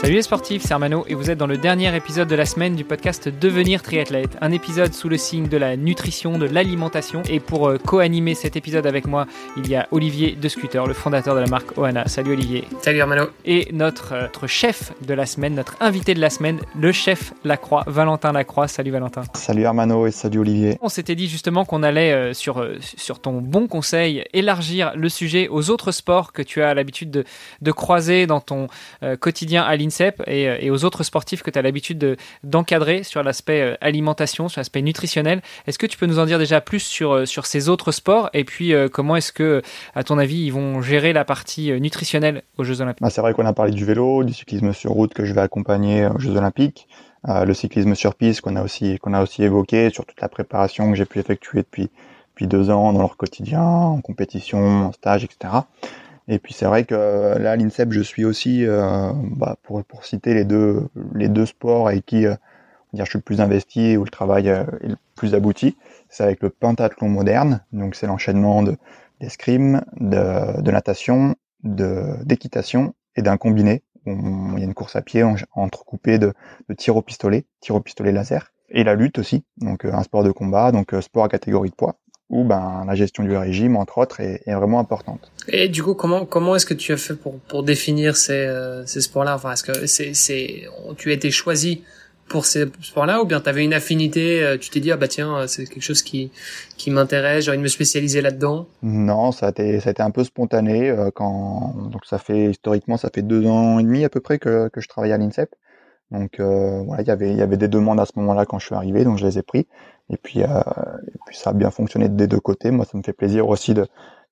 Salut les sportifs, c'est Armano et vous êtes dans le dernier épisode de la semaine du podcast Devenir triathlète. Un épisode sous le signe de la nutrition, de l'alimentation. Et pour euh, co-animer cet épisode avec moi, il y a Olivier De Scooter, le fondateur de la marque Oana. Salut Olivier. Salut Armano. Et notre, euh, notre chef de la semaine, notre invité de la semaine, le chef Lacroix, Valentin Lacroix. Salut Valentin. Salut Armano et salut Olivier. On s'était dit justement qu'on allait, euh, sur, sur ton bon conseil, élargir le sujet aux autres sports que tu as l'habitude de, de croiser dans ton quotidien à l'INSEP et, aux autres sportifs que tu as l'habitude d'encadrer sur l'aspect alimentation, sur l'aspect nutritionnel. Est-ce que tu peux nous en dire déjà plus sur, sur ces autres sports et puis comment est-ce que, à ton avis, ils vont gérer la partie nutritionnelle aux Jeux Olympiques? Bah, C'est vrai qu'on a parlé du vélo, du cyclisme sur route que je vais accompagner aux Jeux Olympiques. Euh, le cyclisme sur piste qu'on a aussi qu'on a aussi évoqué sur toute la préparation que j'ai pu effectuer depuis depuis deux ans dans leur quotidien, en compétition, en stage, etc. Et puis c'est vrai que là, à l'INSEP, je suis aussi, euh, bah, pour, pour citer les deux, les deux sports avec qui euh, dire, je suis le plus investi, où le travail euh, est le plus abouti. C'est avec le pentathlon moderne, donc c'est l'enchaînement de, d'escrime, de, de natation, de, d'équitation et d'un combiné. Il y a une course à pied entrecoupée de, de tir au pistolet, tir au pistolet laser. Et la lutte aussi, donc un sport de combat, donc sport à catégorie de poids où ben, la gestion du régime, entre autres, est, est vraiment importante. Et du coup, comment comment est-ce que tu as fait pour pour définir ces euh, ces sports-là? Enfin, est-ce que c'est c'est tu as été choisi pour ces sports-là ou bien tu avais une affinité euh, Tu t'es dit ah bah tiens, c'est quelque chose qui qui m'intéresse, j'ai envie de me spécialiser là-dedans? Non, ça a été ça a été un peu spontané euh, quand donc ça fait historiquement ça fait deux ans et demi à peu près que que je travaille à l'INSEP. Donc euh, voilà, il y avait il y avait des demandes à ce moment-là quand je suis arrivé, donc je les ai pris. Et puis euh, et puis ça a bien fonctionné des deux côtés. Moi, ça me fait plaisir aussi de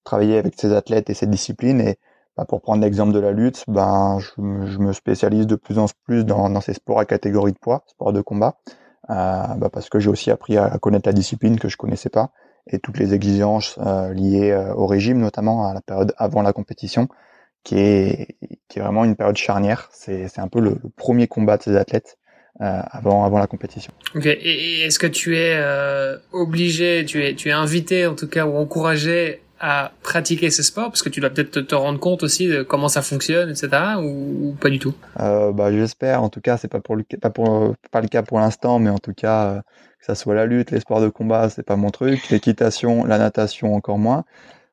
travailler avec ces athlètes et ces disciplines. Et bah, pour prendre l'exemple de la lutte, ben je, je, me spécialise de plus en plus dans, dans ces sports à catégorie de poids, sports de combat, euh, bah, parce que j'ai aussi appris à, connaître la discipline que je connaissais pas et toutes les exigences euh, liées euh, au régime, notamment à la période avant la compétition qui est, qui est vraiment une période charnière. C'est, c'est un peu le, le, premier combat de ces athlètes euh, avant, avant la compétition. Ok. Et, est-ce que tu es euh, obligé, tu es, tu es invité en tout cas ou encouragé à pratiquer ce sport? Parce que tu dois peut-être te, te, rendre compte aussi de comment ça fonctionne, etc. ou, ou pas du tout? Euh, Bah j'espère. En tout cas, c'est pas pour le pas pour pas le cas pour l'instant, mais en tout cas euh, que ça soit la lutte, les sports de combat, c'est pas mon truc. L'équitation, la natation encore moins.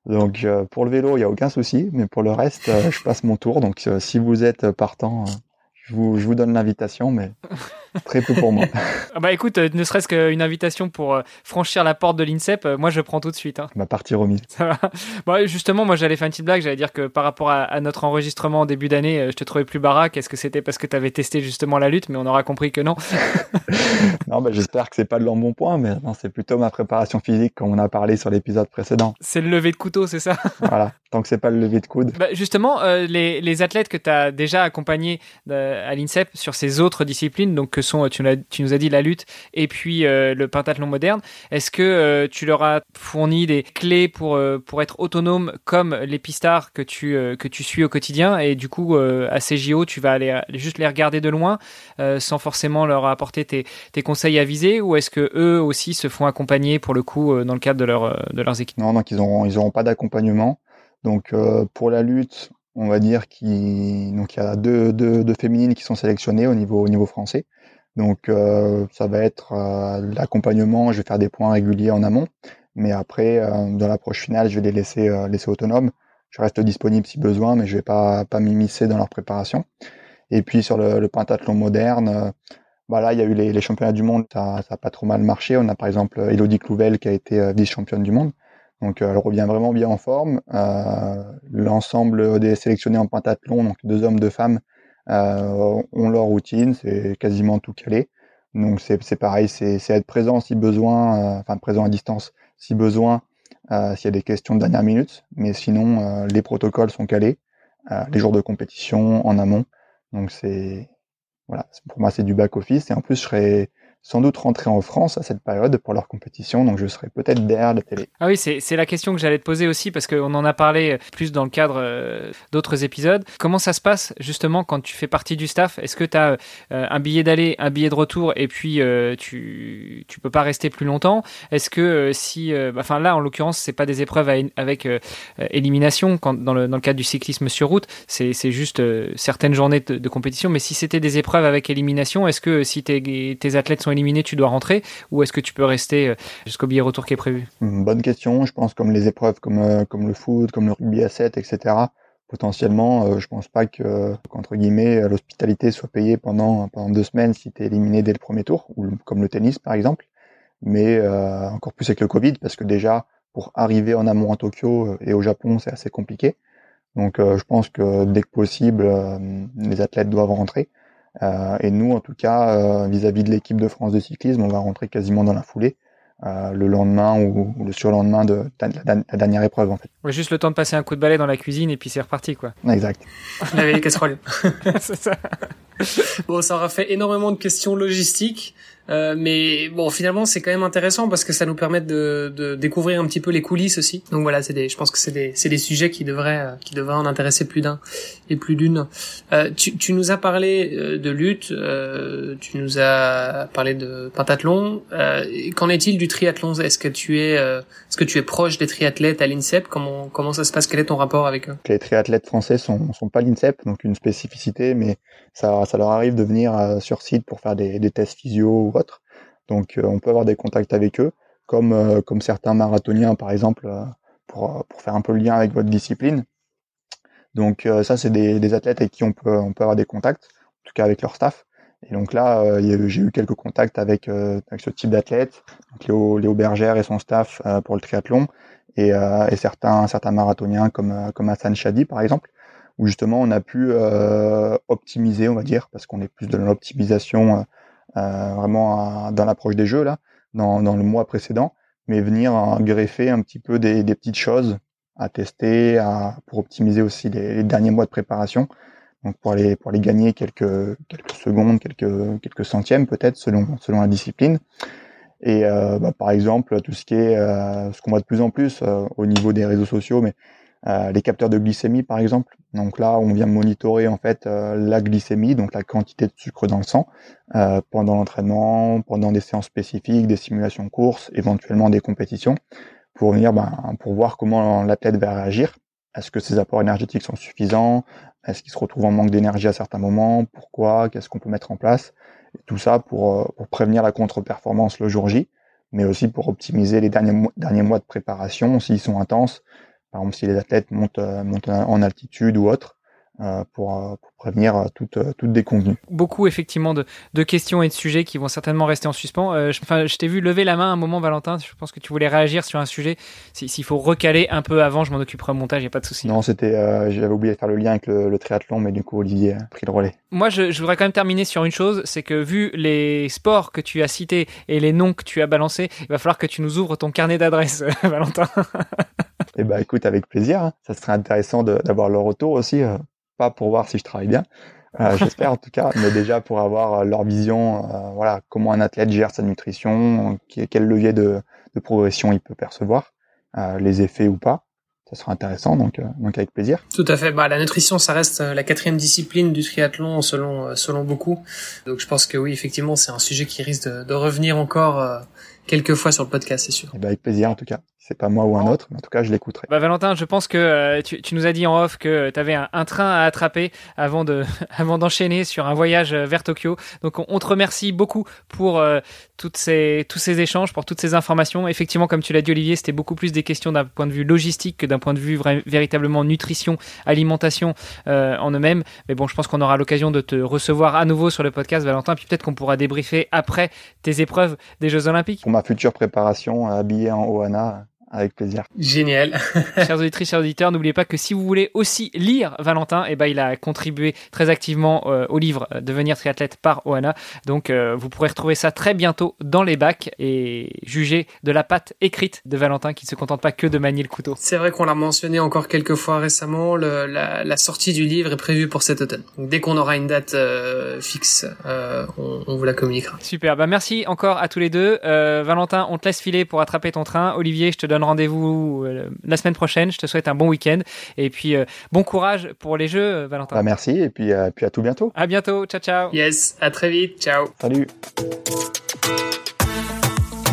Donc euh, pour le vélo, il y a aucun souci, mais pour le reste, euh, je passe mon tour. Donc euh, si vous êtes partant, je vous, je vous donne l'invitation, mais très peu pour moi. bah écoute, ne serait-ce qu'une invitation pour franchir la porte de l'INSEP, moi je prends tout de suite. Hein. Ma partie remise. Ça va. Bon, justement, moi j'allais faire une petite blague, j'allais dire que par rapport à, à notre enregistrement en début d'année, je te trouvais plus baraque. Est-ce que c'était parce que tu avais testé justement la lutte, mais on aura compris que non Non, bah, j'espère que c'est pas le bon point, mais non, c'est plutôt ma préparation physique comme on a parlé sur l'épisode précédent. C'est le lever de couteau, c'est ça? Voilà, tant que c'est pas le lever de coude. Bah, justement, euh, les, les, athlètes que tu as déjà accompagnés à l'INSEP sur ces autres disciplines, donc que sont, tu, nous as dit la lutte et puis euh, le pentathlon moderne, est-ce que euh, tu leur as fourni des clés pour, pour être autonome comme les pistards que tu, que tu suis au quotidien et du coup, à ces JO, tu vas aller juste les regarder de loin sans forcément leur apporter tes, tes conseils avisés ou est-ce que eux aussi se font accompagner pour le coup dans le cadre de, leur, de leurs équipes? Non, donc ils n'auront ils auront pas d'accompagnement. Donc euh, pour la lutte, on va dire qu'il y a deux, deux, deux, féminines qui sont sélectionnées au niveau au niveau français. Donc euh, ça va être euh, l'accompagnement. Je vais faire des points réguliers en amont, mais après dans l'approche finale, je vais les laisser laisser autonomes. Je reste disponible si besoin, mais je vais pas pas m'immiscer dans leur préparation. Et puis sur le, le pentathlon moderne, bah il y a eu les, les championnats du monde, ça, ça a pas trop mal marché. On a par exemple Elodie Clouvel qui a été vice-championne du monde. Donc elle revient vraiment bien en forme. Euh, L'ensemble des sélectionnés en pentathlon, donc deux hommes, deux femmes, euh, ont leur routine, c'est quasiment tout calé. Donc c'est pareil, c'est être présent si besoin, euh, enfin présent à distance si besoin, euh, s'il y a des questions de dernière minute. Mais sinon, euh, les protocoles sont calés, euh, les jours de compétition en amont. Donc c'est voilà, pour moi c'est du back office et en plus je serai sans doute rentrer en France à cette période pour leur compétition, donc je serai peut-être derrière la télé. Ah oui, c'est la question que j'allais te poser aussi, parce qu'on en a parlé plus dans le cadre euh, d'autres épisodes. Comment ça se passe justement quand tu fais partie du staff? Est-ce que tu as euh, un billet d'aller, un billet de retour, et puis euh, tu, tu peux pas rester plus longtemps? Est-ce que si... Bah, enfin là, en l'occurrence, c'est pas des épreuves avec élimination dans, le, cadre du cyclisme sur route, c'est juste certaines journées de, de, compétition, mais si c'était des épreuves avec élimination, est-ce que si tes, tes athlètes sont éliminé, tu dois rentrer Ou est-ce que tu peux rester euh, jusqu'au billet retour qui est prévu? Bonne question. Je pense comme les épreuves comme, euh, comme le foot, comme le rugby à 7, etc. Potentiellement, euh, je pense pas que, qu'entre guillemets, l'hospitalité soit payée pendant, pendant deux semaines si tu es éliminé dès le premier tour, ou comme le tennis par exemple. Mais encore plus avec le Covid, parce que déjà, pour arriver en amont à Tokyo et au Japon, c'est assez compliqué. Donc je pense que dès que possible, les athlètes doivent rentrer. Euh, et nous, en tout cas, euh, vis-à-vis de l'équipe de France de cyclisme, on va rentrer quasiment dans la foulée. Euh, le lendemain ou, le surlendemain de, la, dernière épreuve en fait. Ouais, juste le temps de passer un coup de balai dans la cuisine et puis c'est reparti quoi. Exact. Laver les casseroles. c'est ça. bon, ça aura fait énormément de questions logistiques. Euh, mais bon, finalement, c'est quand même intéressant parce que ça nous permet de, de découvrir un petit peu les coulisses aussi. Donc voilà, c'est des, je pense que c'est des, c'est des sujets qui devraient, euh, qui devraient en intéresser plus d'un et plus d'une. Euh, tu, tu nous as parlé euh, de lutte, tu nous as parlé de pentathlon. qu'en est-il du triathlon? Est-ce que tu es, est-ce que tu es proche des triathlètes à l'INSEP? Comment, comment ça se passe? Quel est ton rapport avec eux? Les triathlètes français sont, sont pas l'INSEP, donc une spécificité, mais ça, ça leur arrive de venir sur site pour faire des, des tests physio donc euh, on peut avoir des contacts avec eux, comme, euh, comme certains marathoniens par exemple, euh, pour, pour faire un peu le lien avec votre discipline. Donc ça, c'est des, des, athlètes avec qui on peut, on peut avoir des contacts, en tout cas avec leur staff. Et donc là, j'ai eu quelques contacts avec, avec ce type d'athlète, Léo, Léo Bergère et son staff pour le triathlon, et, et, certains, certains marathoniens comme, comme Hassan Chadi par exemple, où justement on a pu optimiser, on va dire, parce qu'on est plus de l'optimisation euh, vraiment dans l'approche des jeux là, dans, dans, le mois précédent, mais venir greffer un petit peu des, des petites choses à tester, à, pour optimiser aussi les, derniers mois de préparation. Donc pour aller pour aller gagner quelques quelques secondes, quelques quelques centièmes peut-être selon selon la discipline. Et euh, bah, par exemple tout ce qui est euh, ce qu'on voit de plus en plus euh, au niveau des réseaux sociaux, mais euh, les capteurs de glycémie par exemple. Donc là, on vient monitorer en fait euh, la glycémie, donc la quantité de sucre dans le sang, euh, pendant l'entraînement, pendant des séances spécifiques, des simulations courses, éventuellement des compétitions, pour venir, ben, pour voir comment l'athlète va réagir. Est-ce que ses apports énergétiques sont suffisants? Est-ce qu'il se retrouve en manque d'énergie à certains moments? Pourquoi? Qu'est-ce qu'on peut mettre en place? Tout ça pour, pour prévenir la contre-performance le jour J, mais aussi pour optimiser les derniers, derniers mois de préparation s'ils sont intenses par exemple, si les athlètes montent, euh, montent en altitude ou autre, euh, pour, euh, pour, prévenir toute, toute déconvenue. Beaucoup effectivement de, de, questions et de sujets qui vont certainement rester en suspens. Euh, je, enfin, je t'ai vu lever la main un moment, Valentin. Je pense que tu voulais réagir sur un sujet. S'il faut recaler un peu avant, je m'en occuperai au montage, il n'y a pas de souci. Non, c'était, euh, j'avais oublié de faire le lien avec le, le, triathlon, mais du coup Olivier a pris le relais. Moi, je, je voudrais quand même terminer sur une chose, c'est que vu les sports que tu as cités et les noms que tu as balancés, il va falloir que tu nous ouvres ton carnet d'adresses, Valentin. Eh ben, écoute, avec plaisir. Hein. Ça serait intéressant d'avoir leur retour aussi pas pour voir si je travaille bien, euh, j'espère en tout cas, mais déjà pour avoir euh, leur vision, euh, voilà, comment un athlète gère sa nutrition, quel levier de, de progression il peut percevoir, les effets ou pas. Ça sera intéressant, donc, donc avec plaisir. Tout à fait. Bah, la nutrition, ça reste la quatrième discipline du triathlon selon selon beaucoup. Donc je pense que oui, effectivement, c'est un sujet qui risque de, de revenir encore quelques fois sur le podcast, c'est sûr. Et eh ben avec plaisir en tout cas c'est pas moi ou un autre, mais en tout cas, je l'écouterai. Bah, Valentin, je pense que euh, tu, tu, nous as dit en off que tu avais un, un, train à attraper avant de avant d'enchaîner sur un voyage euh, vers Tokyo. Donc, on, on te remercie beaucoup pour euh, toutes ces tous ces échanges, pour toutes ces informations. Effectivement, comme tu l'as dit, Olivier, c'était beaucoup plus des questions d'un point de vue logistique que d'un point de vue véritablement nutrition, alimentation euh, en eux-mêmes. Mais bon, je pense qu'on aura l'occasion de te recevoir à nouveau sur le podcast, Valentin. Puis peut-être qu'on pourra débriefer après tes épreuves des Jeux Olympiques. Pour ma future préparation, habillé en Ohana avec plaisir. Génial. chers auditrices, chers auditeurs, n'oubliez pas que si vous voulez aussi lire Valentin, eh ben, il a contribué très activement euh, au livre Devenir triathlète par Oana. Donc, euh, vous pourrez retrouver ça très bientôt dans les bacs et juger de la patte écrite de Valentin qui ne se contente pas que de manier le couteau. C'est vrai qu'on l'a mentionné encore quelques fois récemment. Le, la, la, sortie du livre est prévue pour cet automne. Donc, dès qu'on aura une date euh, fixe, on, on, vous la communiquera. Super. Bah, merci encore à tous les deux. Valentin, on te laisse filer pour attraper ton train. Olivier, je te donne rendez-vous euh, la semaine prochaine. Je te souhaite un bon week-end et puis euh, bon courage pour les jeux, euh, Valentin. Bah, merci et puis, puis à tout bientôt. À bientôt. Ciao, ciao. Yes, à très vite. Ciao. Salut.